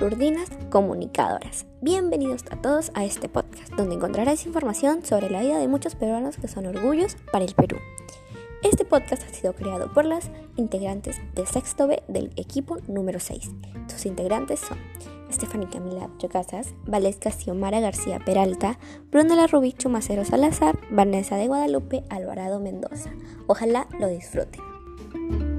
Lurdinas Comunicadoras. Bienvenidos a todos a este podcast, donde encontrarás información sobre la vida de muchos peruanos que son orgullos para el Perú. Este podcast ha sido creado por las integrantes de sexto B del equipo número 6. Sus integrantes son Estefanía Camila Chocasas, Valesca Xiomara García Peralta, Brunella Rubí Chumacero Salazar, Vanessa de Guadalupe, Alvarado Mendoza. Ojalá lo disfruten.